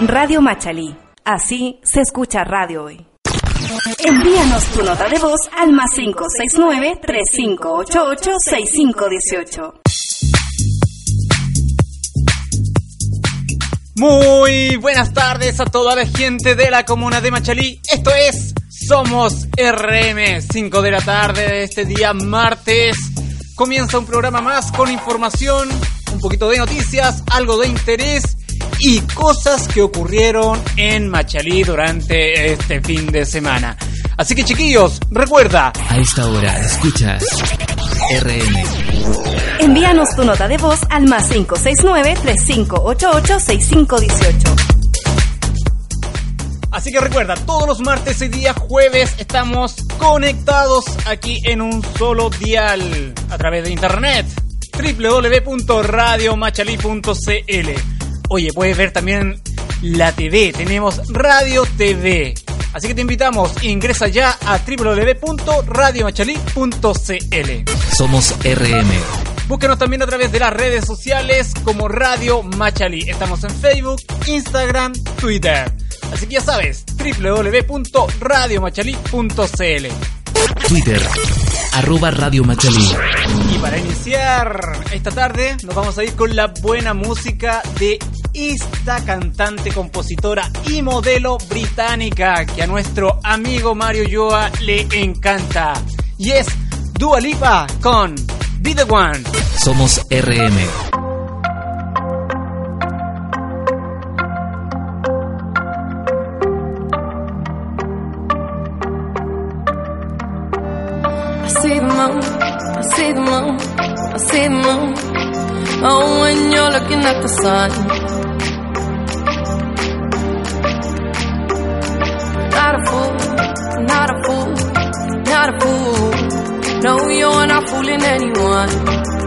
Radio Machalí. Así se escucha radio hoy. Envíanos tu nota de voz al más 569-3588-6518. Muy buenas tardes a toda la gente de la comuna de Machalí. Esto es Somos RM, 5 de la tarde de este día martes. Comienza un programa más con información, un poquito de noticias, algo de interés y cosas que ocurrieron en Machalí durante este fin de semana. Así que chiquillos, recuerda. A esta hora escuchas RM. Envíanos tu nota de voz al más 569-3588-6518. Así que recuerda, todos los martes y día jueves estamos conectados aquí en un solo dial a través de internet www.radiomachalí.cl Oye, puedes ver también la TV, tenemos Radio TV. Así que te invitamos, ingresa ya a www.radiomachalí.cl. Somos RM. Búsquenos también a través de las redes sociales como Radio Machalí. Estamos en Facebook, Instagram, Twitter. Así que ya sabes, www.radiomachalí.cl. Twitter, arroba Radio Machalí. Y para iniciar esta tarde, nos vamos a ir con la buena música de esta cantante, compositora y modelo británica que a nuestro amigo Mario Yoa le encanta. Y es Dua Lipa con Be The One. Somos RM. I see the moon, I see the moon, I see the moon. Oh, when you're looking at the sun. Not a fool, not a fool, not a fool. No, you're not fooling anyone.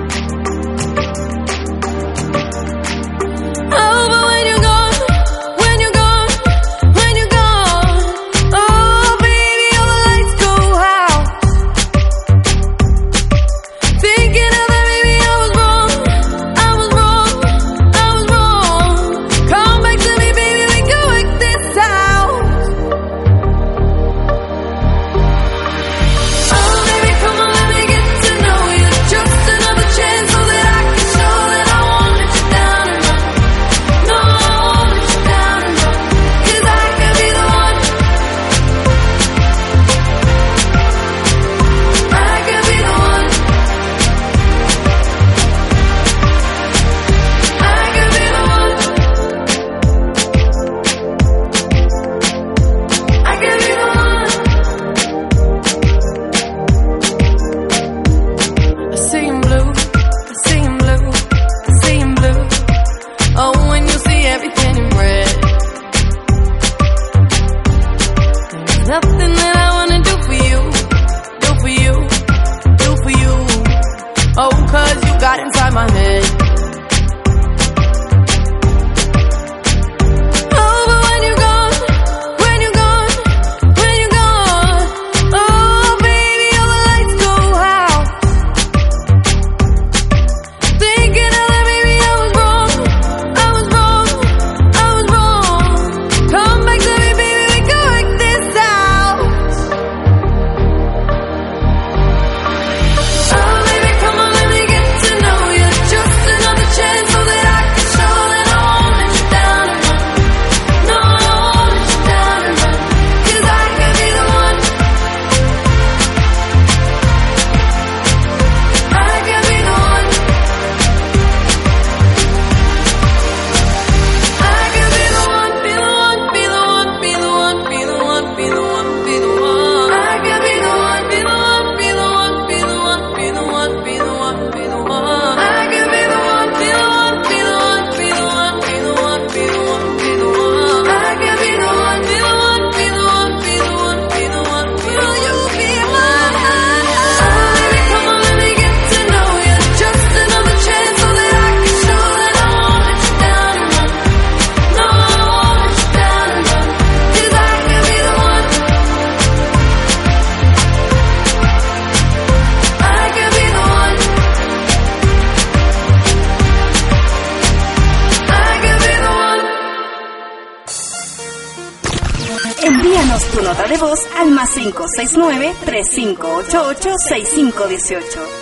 Envíanos tu nota de voz al más 569-3588-6518.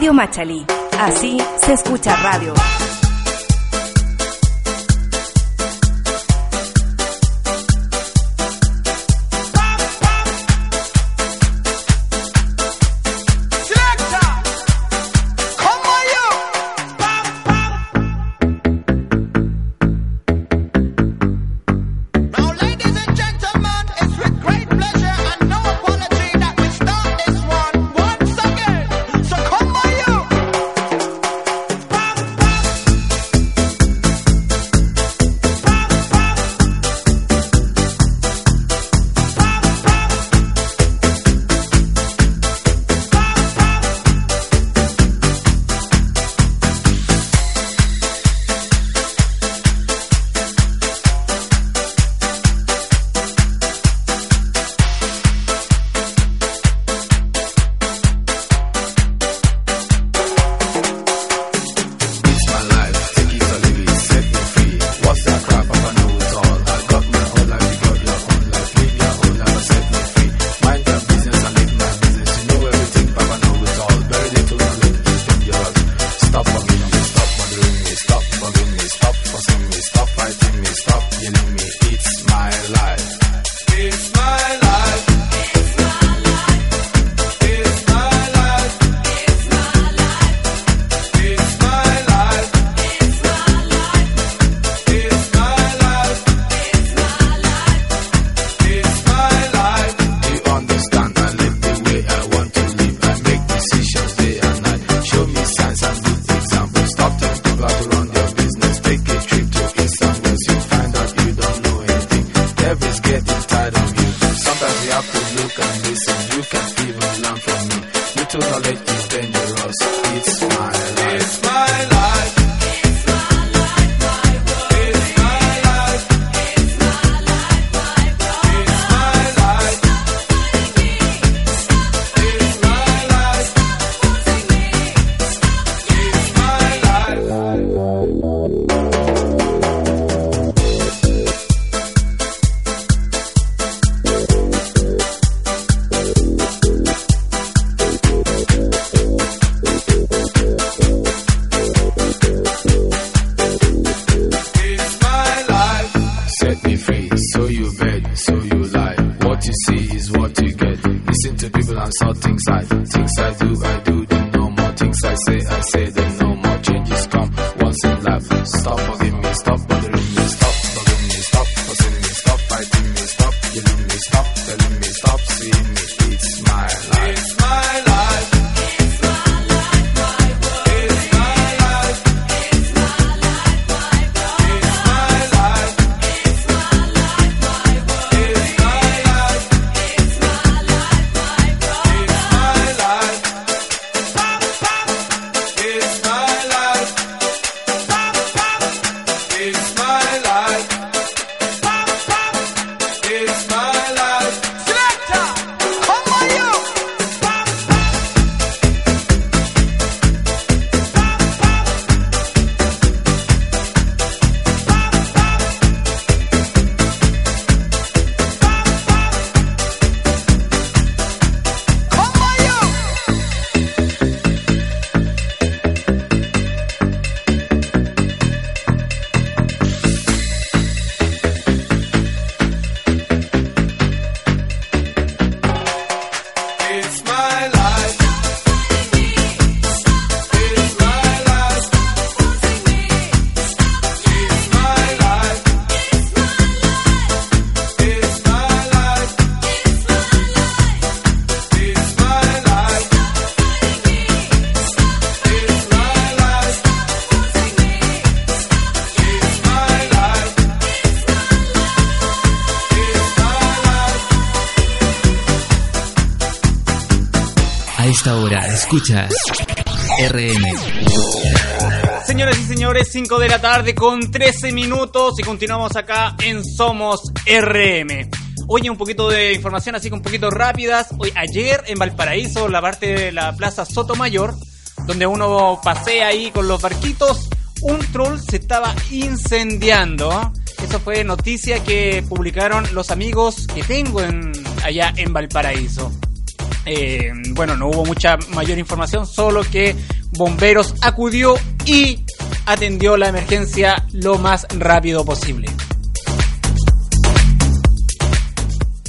Radio Machalí. Así se escucha radio. Escuchas RM. Señoras y señores, 5 de la tarde con 13 minutos y continuamos acá en Somos RM. Oye, un poquito de información así que un poquito rápidas. Hoy, ayer en Valparaíso, la parte de la Plaza Sotomayor, donde uno pasea ahí con los barquitos, un troll se estaba incendiando. Eso fue noticia que publicaron los amigos que tengo en, allá en Valparaíso. Eh, bueno, no hubo mucha mayor información, solo que bomberos acudió y atendió la emergencia lo más rápido posible.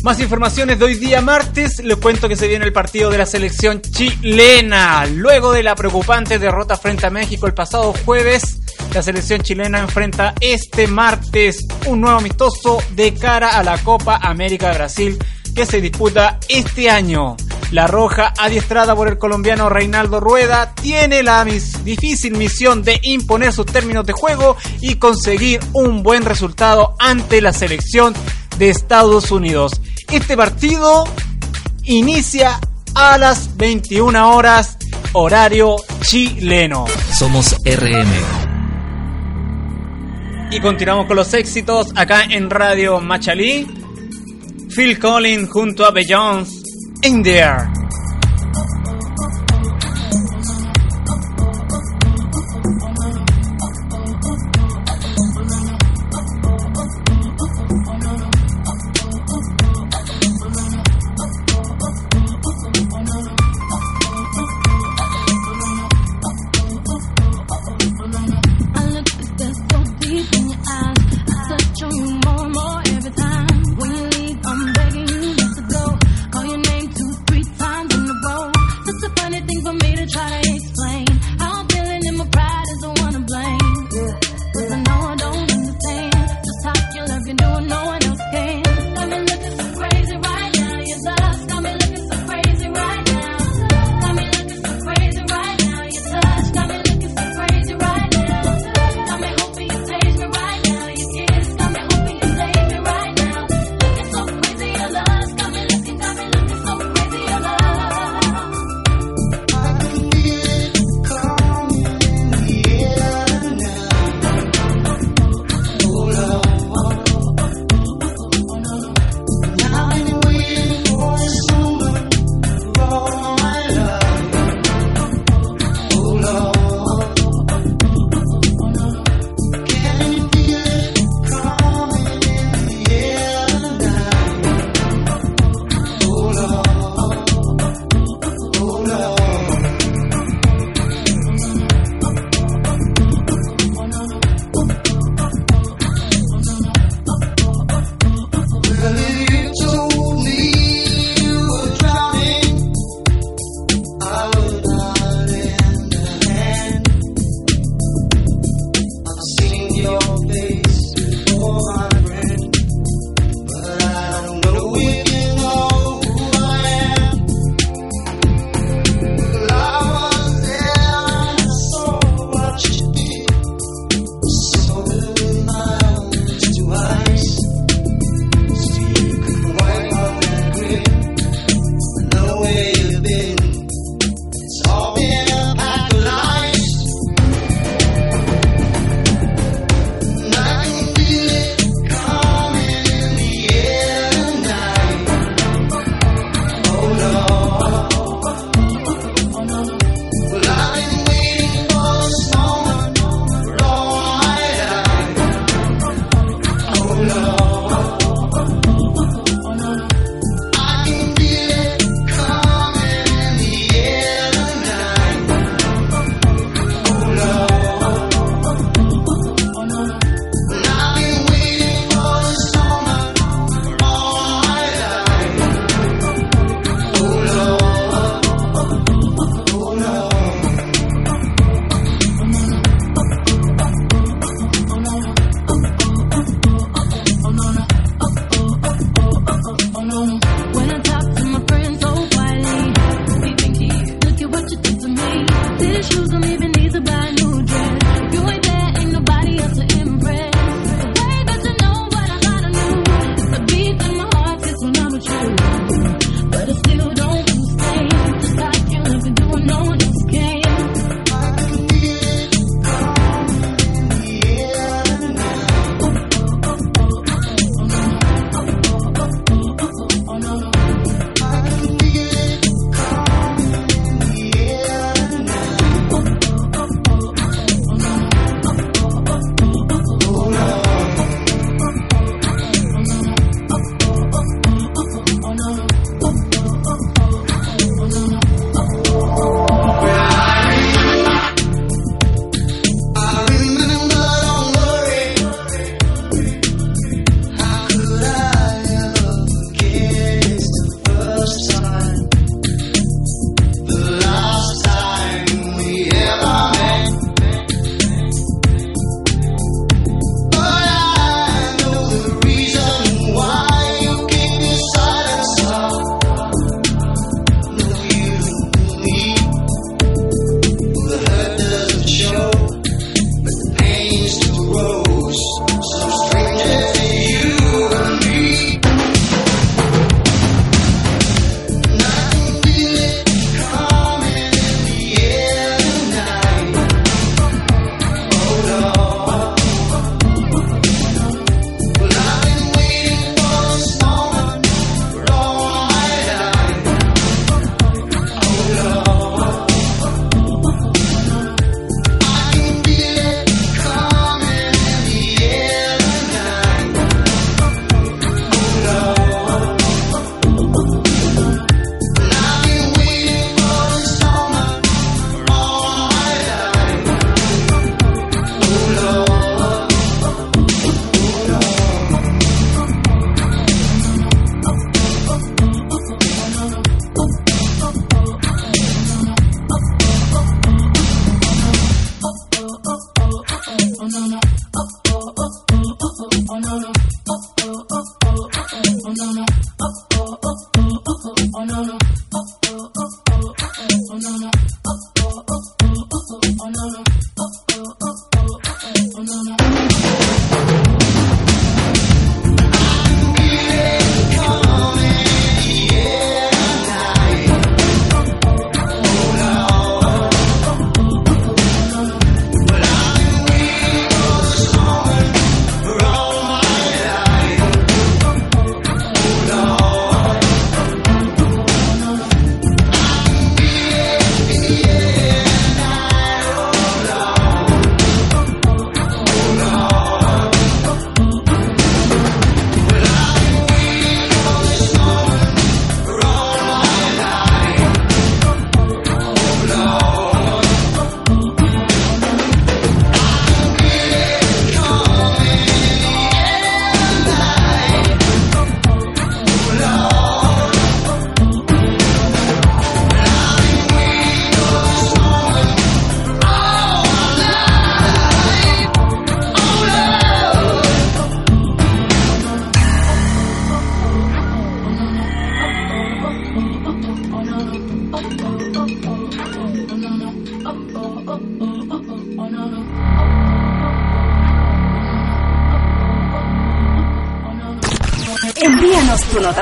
Más informaciones de hoy día martes, les cuento que se viene el partido de la selección chilena. Luego de la preocupante derrota frente a México el pasado jueves, la selección chilena enfrenta este martes un nuevo amistoso de cara a la Copa América de Brasil que se disputa este año. La Roja, adiestrada por el colombiano Reinaldo Rueda, tiene la mis- difícil misión de imponer sus términos de juego y conseguir un buen resultado ante la selección de Estados Unidos. Este partido inicia a las 21 horas horario chileno. Somos RM. Y continuamos con los éxitos acá en Radio Machalí. Phil Collins junto a Beyoncé in the air.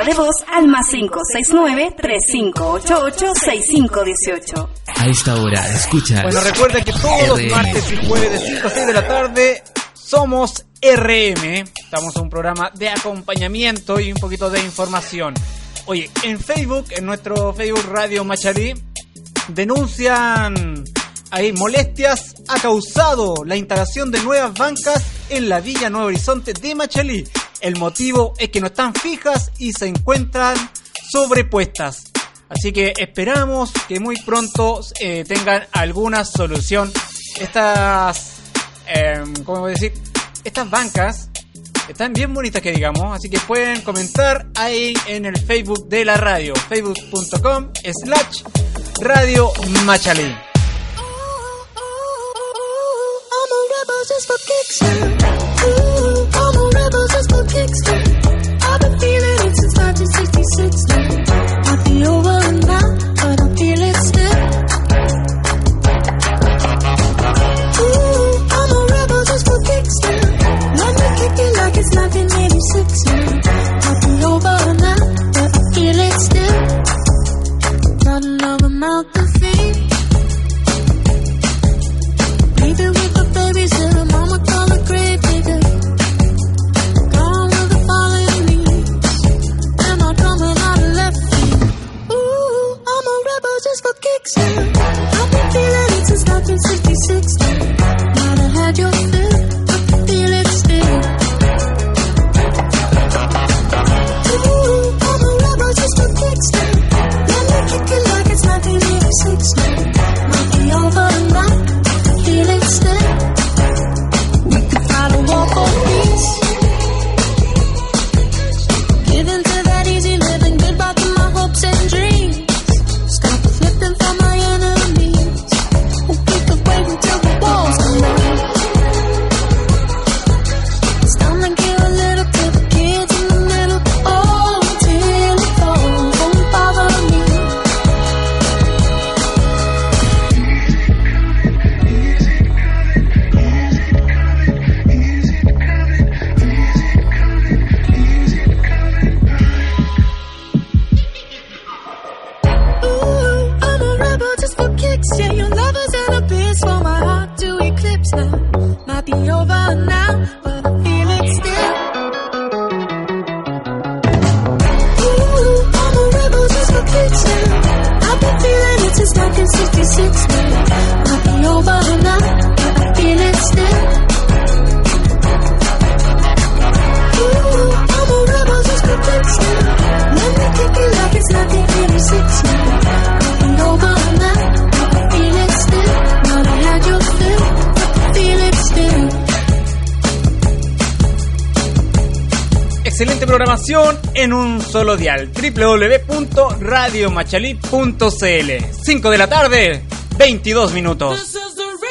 De voz al más 569-3588-6518. A esta hora escuchas. Bueno, recuerda que todos los martes y jueves de 5 a 6 de la tarde somos RM. Estamos en un programa de acompañamiento y un poquito de información. Oye, en Facebook, en nuestro Facebook Radio Machalí, denuncian ahí molestias ha causado la instalación de nuevas bancas en la Villa Nuevo Horizonte de Machalí. El motivo es que no están fijas y se encuentran sobrepuestas. Así que esperamos que muy pronto eh, tengan alguna solución. Estas, eh, ¿cómo voy a decir? Estas bancas están bien bonitas que digamos, así que pueden comentar ahí en el Facebook de la radio, facebook.com slash radio Machalí. I'm a rebel rebel kicks now. I've been feeling it since 1966 now. Might be over now, but I feel it still. Ooh, I'm a rebel just for kicks now. Let me kick it like it's 1986 Programación en un solo dial. www.radiomachalí.cl 5 de la tarde, 22 minutos. This is the rhythm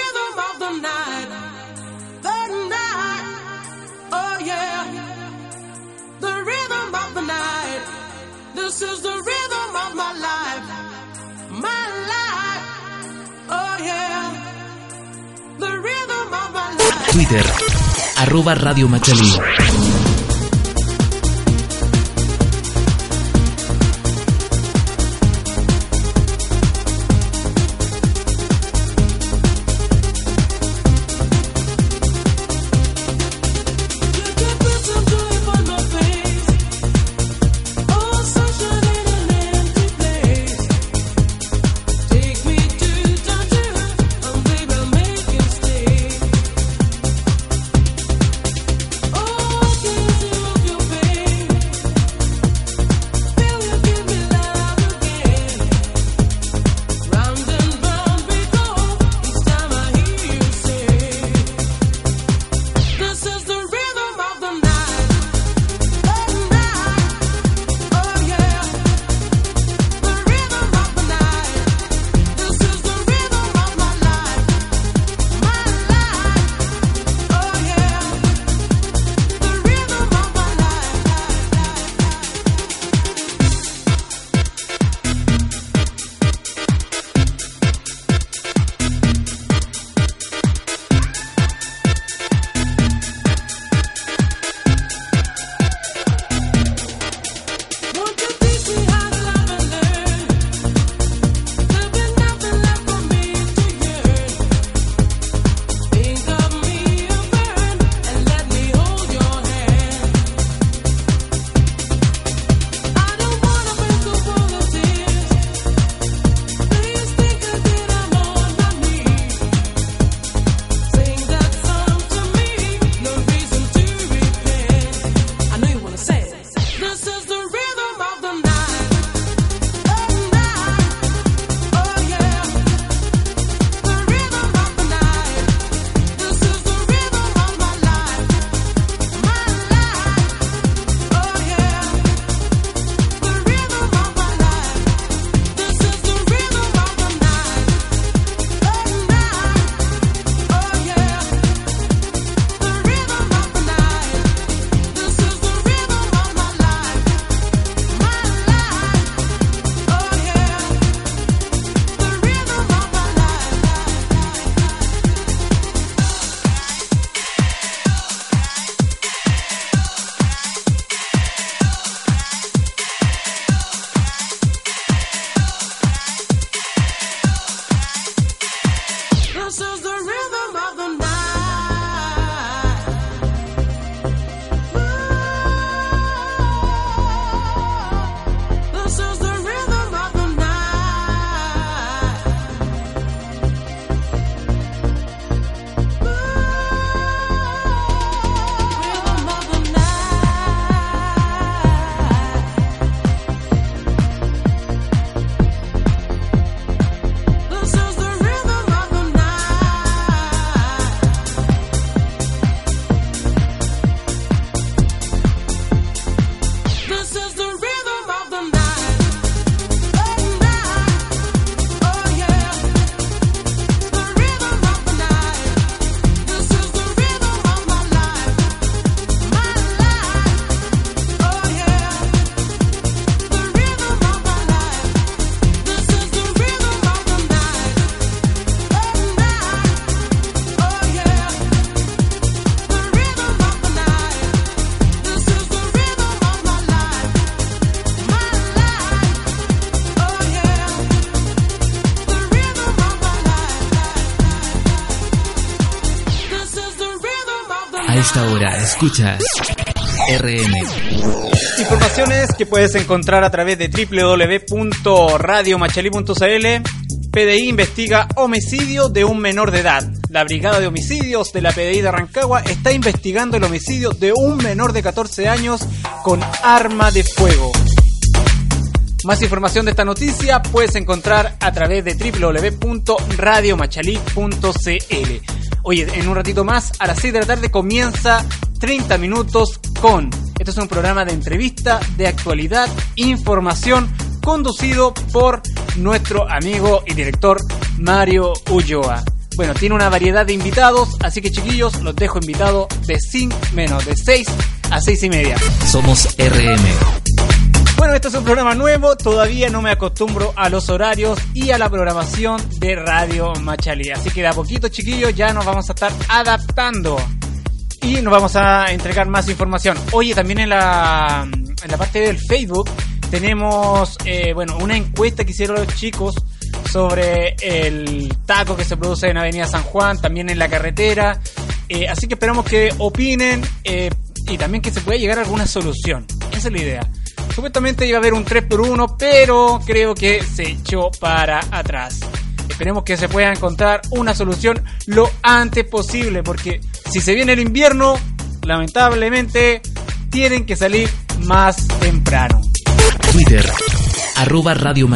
escuchas RM. Informaciones que puedes encontrar a través de www.radiomachali.cl. PDI investiga homicidio de un menor de edad. La Brigada de Homicidios de la PDI de Rancagua está investigando el homicidio de un menor de 14 años con arma de fuego. Más información de esta noticia puedes encontrar a través de www.radiomachalí.cl. Oye, en un ratito más, a las 6 de la tarde comienza 30 minutos con. Esto es un programa de entrevista, de actualidad, información, conducido por nuestro amigo y director Mario Ulloa. Bueno, tiene una variedad de invitados, así que chiquillos, los dejo invitados de 5 menos, de 6 a 6 y media. Somos RM. Bueno, este es un programa nuevo, todavía no me acostumbro a los horarios y a la programación de Radio Machalí. Así que de a poquito, chiquillos, ya nos vamos a estar adaptando y nos vamos a entregar más información. Oye, también en la, en la parte del Facebook tenemos, eh, bueno, una encuesta que hicieron los chicos sobre el taco que se produce en Avenida San Juan, también en la carretera. Eh, así que esperamos que opinen eh, y también que se pueda llegar a alguna solución. Esa es la idea. Supuestamente iba a haber un 3x1, pero creo que se echó para atrás. Esperemos que se pueda encontrar una solución lo antes posible, porque si se viene el invierno, lamentablemente tienen que salir más temprano. Twitter. Arroba Radio.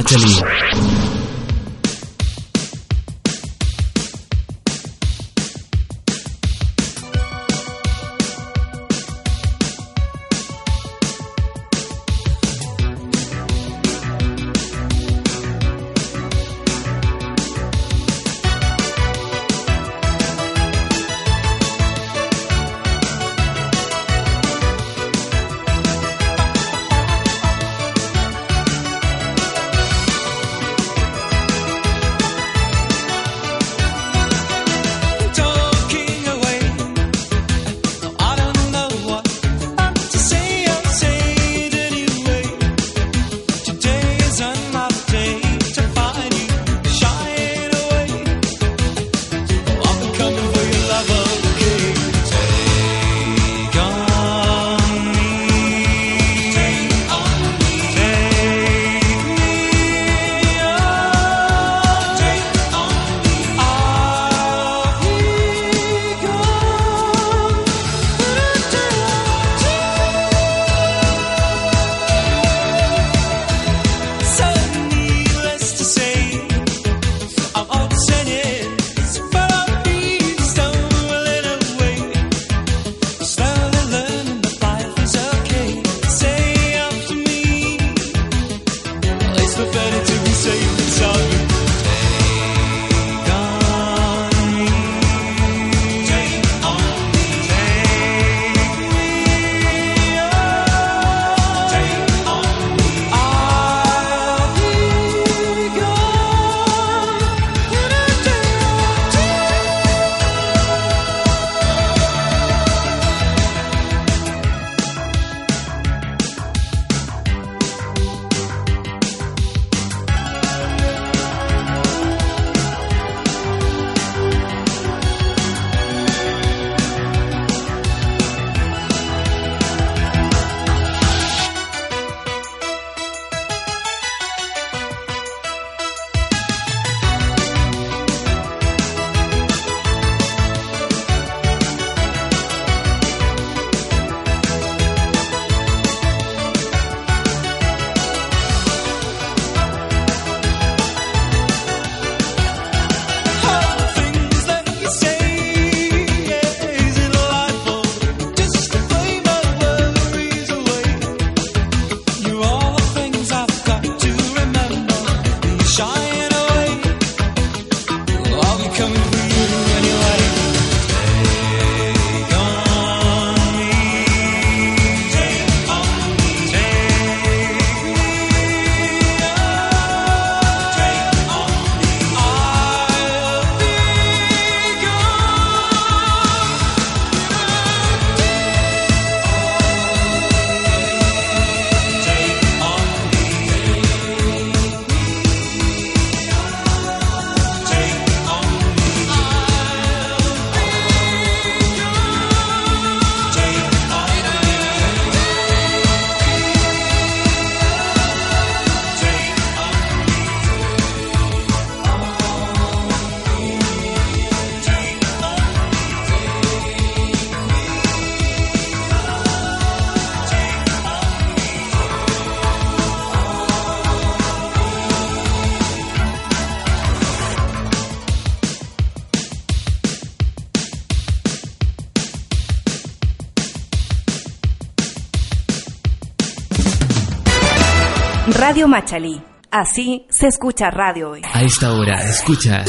Machalí. Así se escucha radio hoy. A esta hora escuchas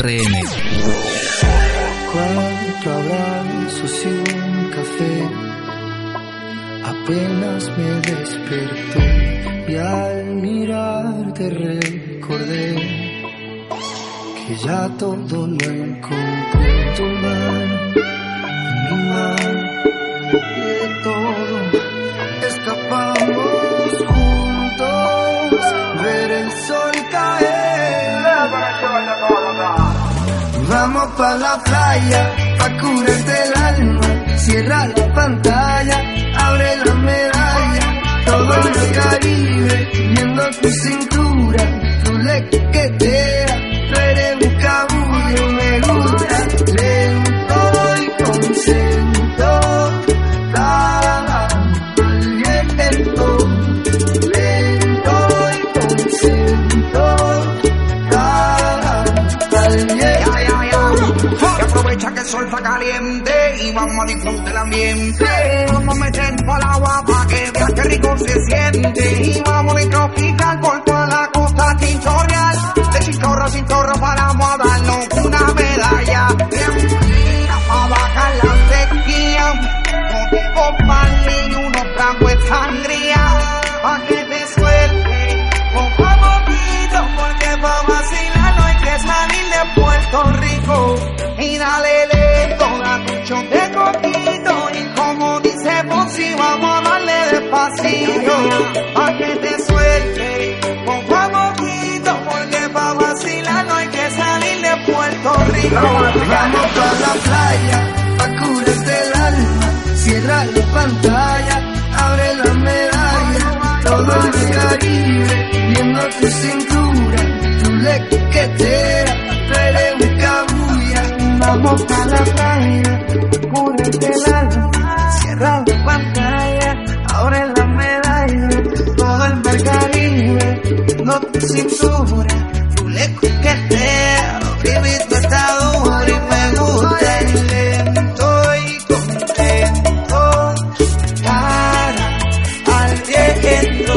RM. Cuatro abrazos y un café. Apenas me desperté y al mirarte recordé que ya todo lo encontré en tu mano, pa' la playa, pa' curarte el alma. Cierra la pantalla, abre la medalla. Todo el Caribe, viendo tu cintura, tu lequetera. Tú el sol caliente y vamos a disfrutar el ambiente. Vamos a meter para el agua para que veas qué rico se siente. Y vamos a tropical por toda la costa chinchorreal. De chinchorro a chinchorro paramos a darnos una medalla. Fina para bajar la sequía. Un tipo pan y unos frangos de pa' que te suelte poco a poquito porque pa' vacilar no hay que salir de Puerto Rico Vamos pa' la playa, pa' curarte el alma. Cierra la pantalla, abre la medalla. Todo el Caribe, viendo tu cintura, tu lequetera. Tú eres un cabulla. Vamos pa' la playa, tu cintura, tu lequetera. Baby, tú estás duro y me gusta el lento y contento. Cara al viento,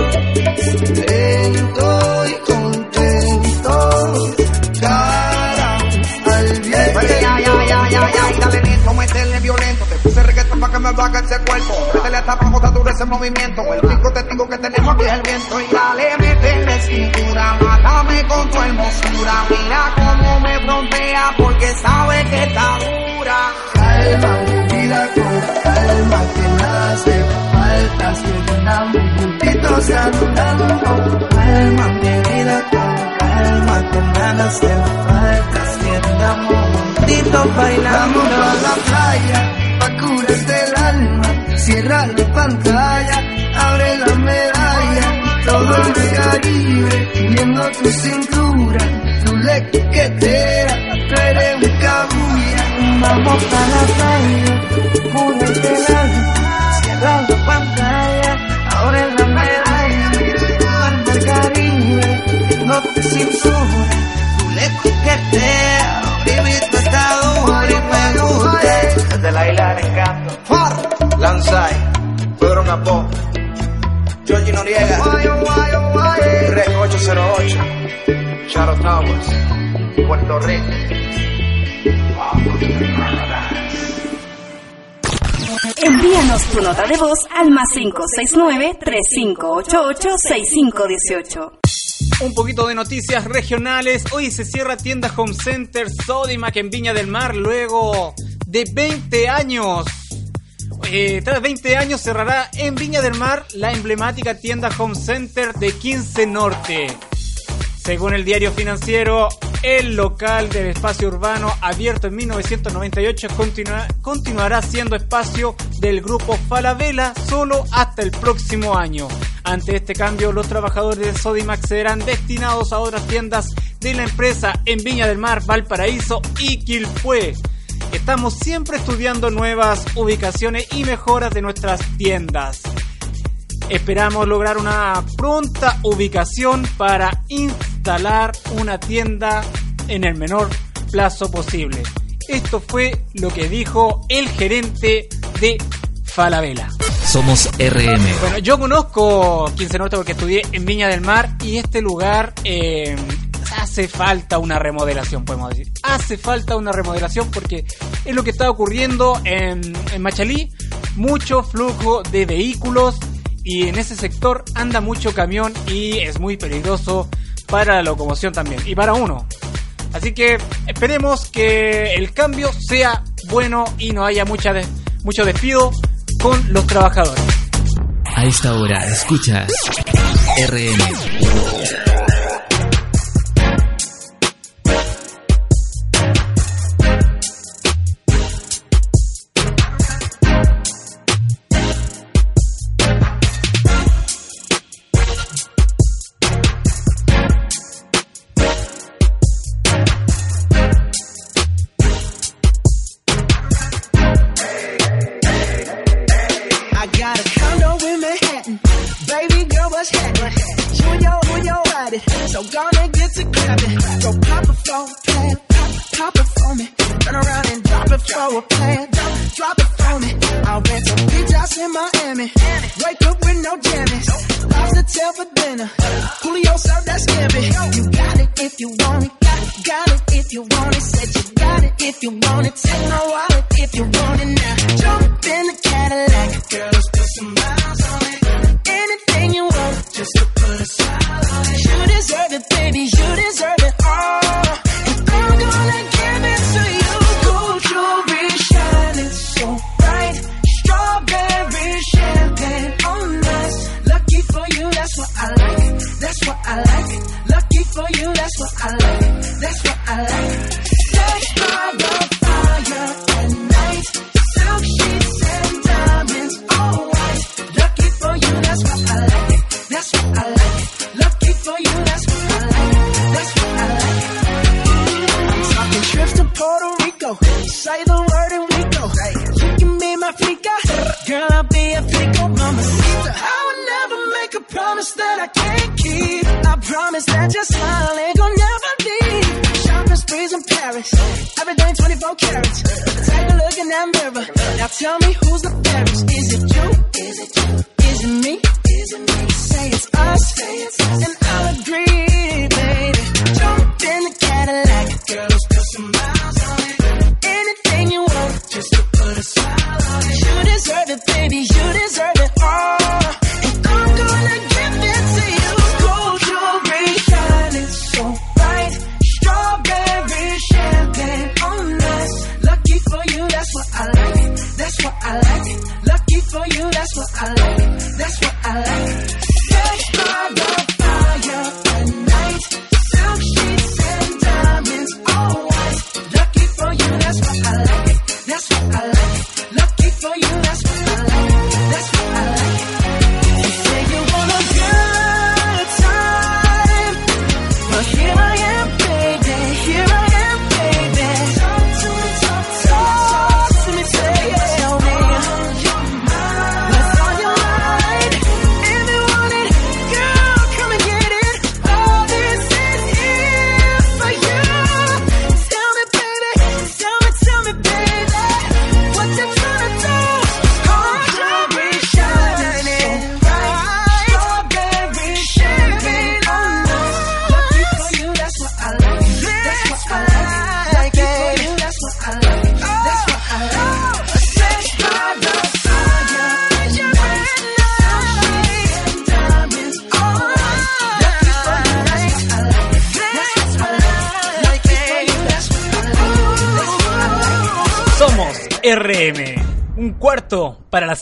lento y contento. Cara al viento. Ay, ay, ay, ay, ay, ay, dale lento, métele violento. Te puse reggaetón para que me baje ese cuerpo. Métele hasta abajo, duro ese movimiento. El único testigo que tenemos aquí es el viento. Y dale, cintura, mátame con tu hermosura. Mira cómo me frontea porque sabe que está dura. Calma, mi vida con calma, que nada hace falta. Si andamos juntitos saludando. Calma, mi vida con calma, que nada hace falta. Si andamos juntitos bailando. Vamos a la playa, pa' curarte el alma. Cierra la pantalla, abre la medalla. Todo el Caribe, viendo tu cintura, tu lequetera. Tú eres un cabulla. Vamos a la playa, cúrete el alma, cierra la pantalla, abre la medalla, todo el mar Caribe, no te cintura, Tú le coqueteas, baby, tú estás duro y me gusta. Desde la isla del encanto. Far. Lanzai, Pedro Capó, Georgie Noriega, guayo. Rec 808, Shadow Towers, Puerto Rico. Envíanos tu nota de voz al más 569-3588-6518. Un poquito de noticias regionales. Hoy se cierra tienda Home Center Sodimac en Viña del Mar luego de 20 años. Eh, tras 20 años cerrará en Viña del Mar la emblemática tienda Home Center de 15 Norte. Según el diario financiero, el local del espacio urbano abierto en 1998 continua- continuará siendo espacio del grupo Falabella solo hasta el próximo año. Ante este cambio, los trabajadores de Sodimac serán destinados a otras tiendas de la empresa en Viña del Mar, Valparaíso y Quilpué. Estamos siempre estudiando nuevas ubicaciones y mejoras de nuestras tiendas. Esperamos lograr una pronta ubicación para instalar una tienda en el menor plazo posible. Esto fue lo que dijo el gerente de Falabella. Somos RM. Bueno, yo conozco Quince Norte porque estudié en Viña del Mar y este lugar eh, hace falta una remodelación, podemos decir. Hace falta una remodelación porque es lo que está ocurriendo en, Machalí. Mucho flujo de vehículos y en ese sector anda mucho camión y es muy peligroso para la locomoción también y para uno. Así que esperemos que el cambio sea bueno y no haya mucho despido con los trabajadores. A esta hora escuchas RN yourself a dinner. Julio served that scampi. You got it if you want it. Got, got it if you want it. Said you got it if you want it. Take my wallet if you want it now. Jump in the Cadillac. Girl, let's put some miles on it. Anything you want, just to put a smile on it. You deserve it, baby. You deserve it all.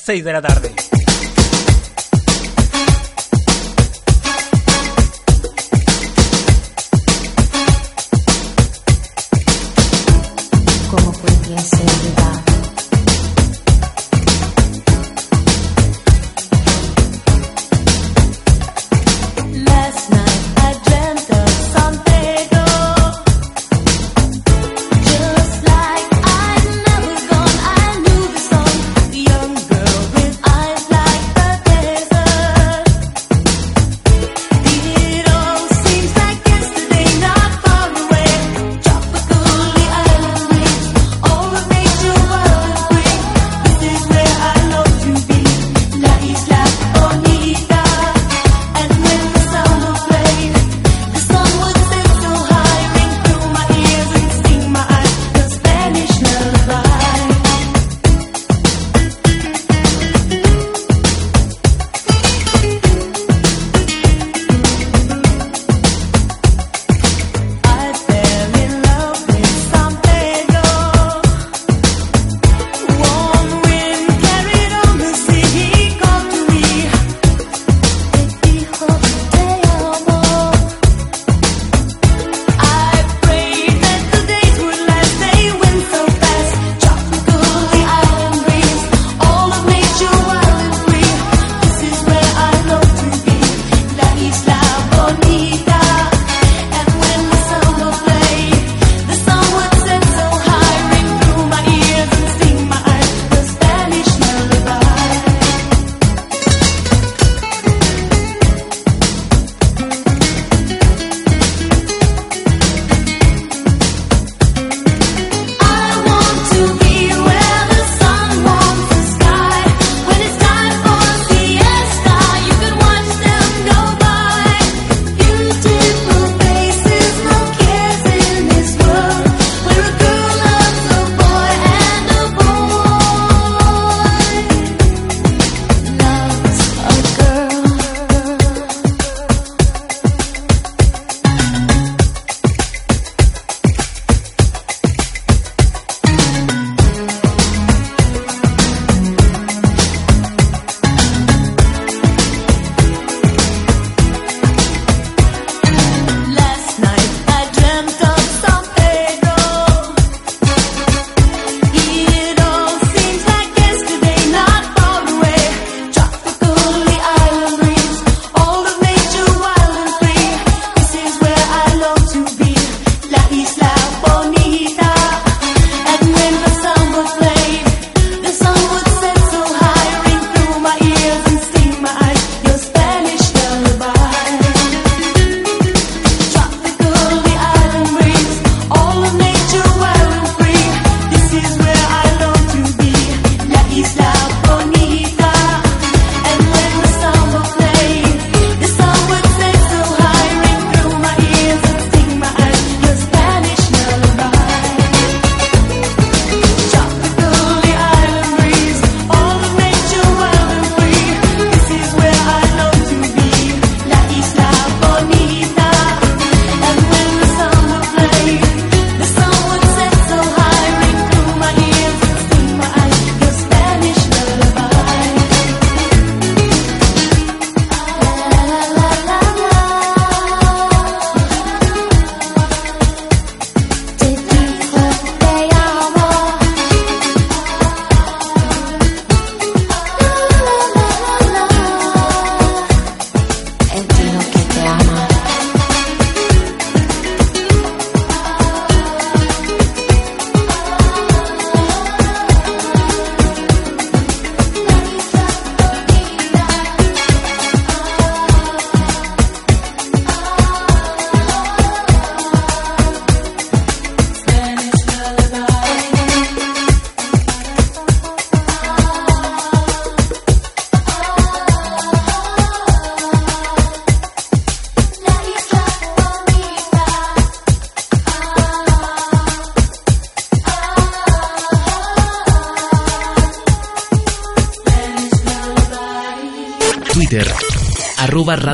6 de la tarde.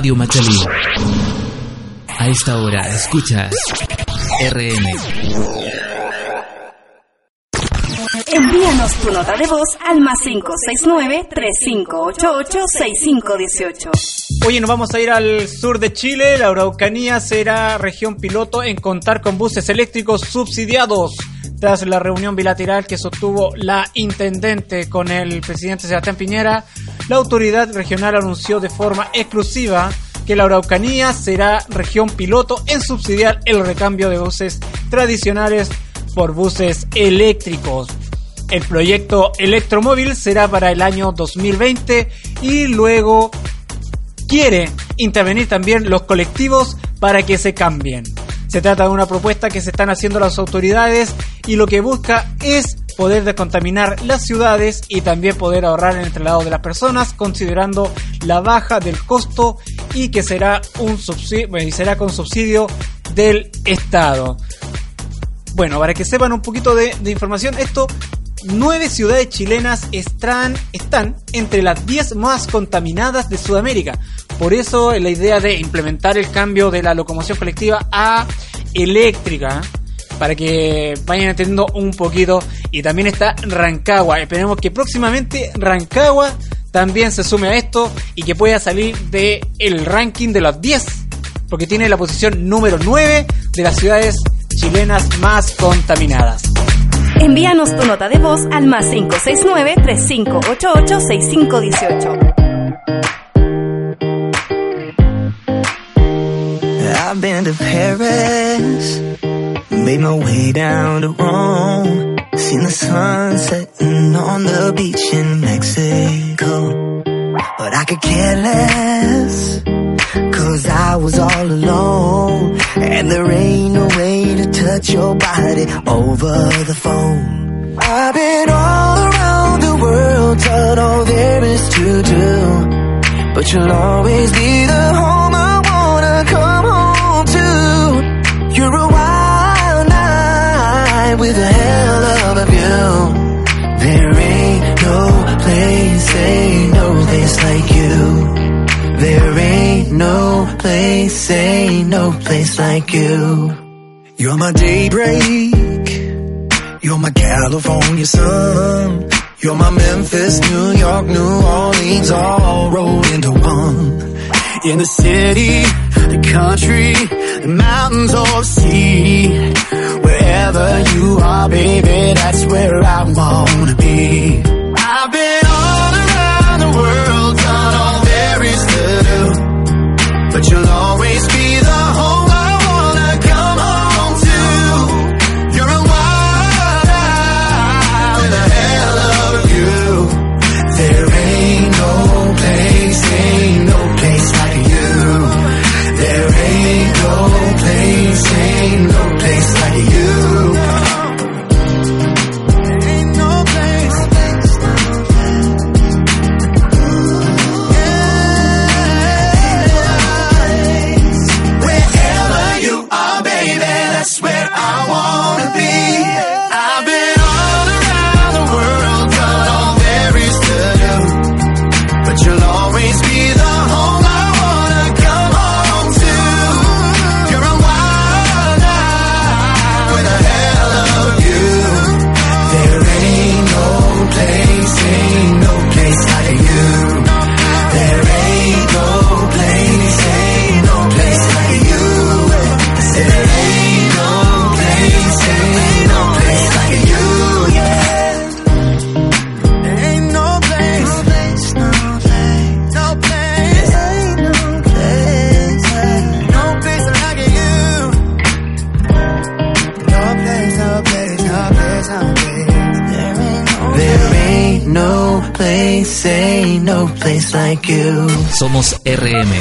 Radio Machalí. A esta hora escuchas RM. Envíanos tu nota de voz al más 569-3588-6518. Oye, nos vamos a ir al sur de Chile. La Araucanía será región piloto en contar con buses eléctricos subsidiados. Tras la reunión bilateral que sostuvo la intendente con el presidente Sebastián Piñera, la autoridad regional anunció de forma exclusiva que la Araucanía será región piloto en subsidiar el recambio de buses tradicionales por buses eléctricos. El proyecto electromóvil será para el año 2020 y luego quiere intervenir también los colectivos para que se cambien. Se trata de una propuesta que se están haciendo las autoridades y lo que busca es poder descontaminar las ciudades y también poder ahorrar en el traslado de las personas considerando la baja del costo y que será un subsidio, y será con subsidio del Estado. Bueno, para que sepan un poquito de, de información, esto, nueve ciudades chilenas están, entre las 10 más contaminadas de Sudamérica. Por eso la idea de implementar el cambio de la locomoción colectiva a eléctrica, para que vayan entendiendo un poquito. Y también está Rancagua. Esperemos que próximamente Rancagua también se sume a esto y que pueda salir de el ranking de las 10, porque tiene la posición número 9 de las ciudades chilenas más contaminadas. Envíanos tu nota de voz al más 569-3588-6518. I've been to Paris, made my way down to Rome, seen the sun setting on the beach in Mexico. But I could care less, cause I was all alone, and there ain't no way touch your body over the phone. I've been all around the world, done all there is to do, but you'll always be the home I wanna come home to. You're a wild night with a hell of a view. There ain't no place, ain't no place like you. There ain't no place, ain't no place like you. You're my daybreak. You're my California sun. You're my Memphis, New York, New Orleans, all rolled into one. In the city, the country, the mountains or the sea. Wherever you are, baby, that's where I wanna be. Somos RM.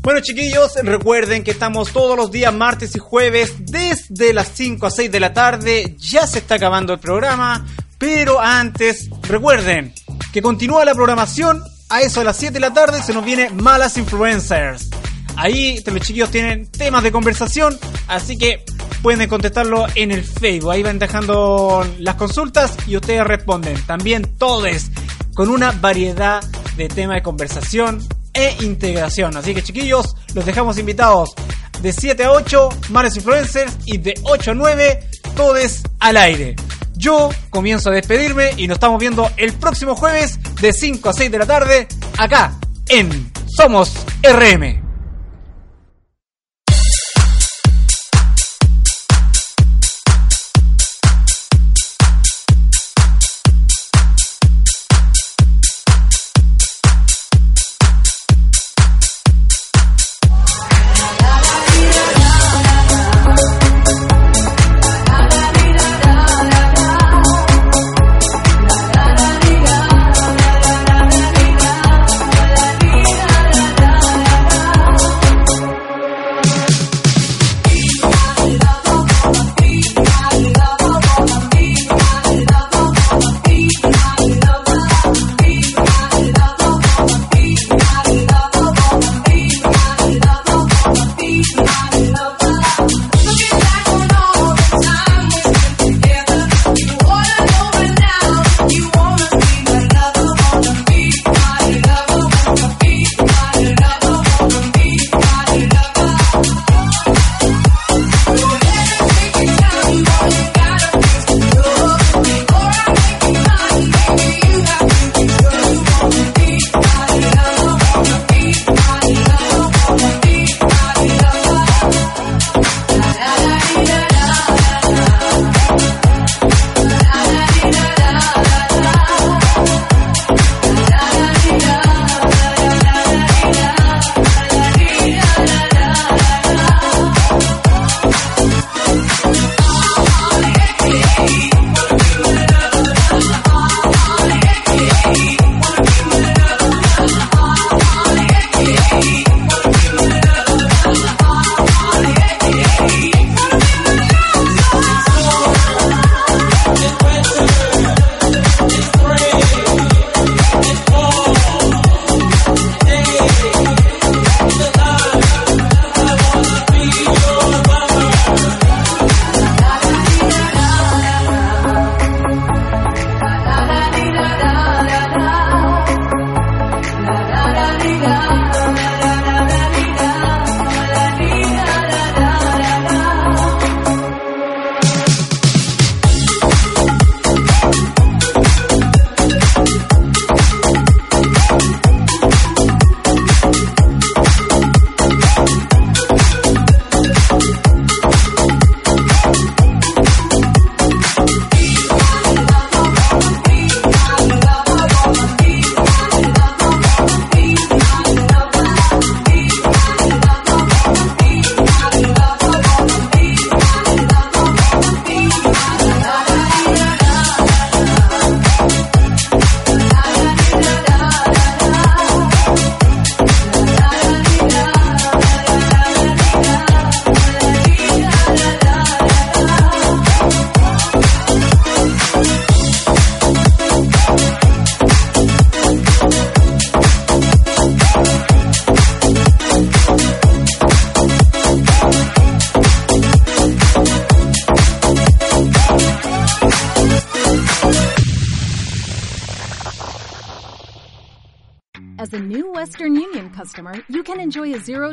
Bueno chiquillos, recuerden que estamos todos los días martes y jueves desde las 5 a 6 de la tarde. Ya se está acabando el programa, pero antes recuerden que continúa la programación. A eso de las 7 de la tarde se nos viene Malas Influencers. Ahí los chiquillos tienen temas de conversación, así que pueden contestarlo en el Facebook. Ahí van dejando las consultas y ustedes responden. También todos con una variedad de tema de conversación e integración. Así que chiquillos, los dejamos invitados de 7 a 8, Mares Influencers, y de 8 a 9, todes al aire. Yo comienzo a despedirme y nos estamos viendo el próximo jueves de 5 a 6 de la tarde, acá en Somos RM.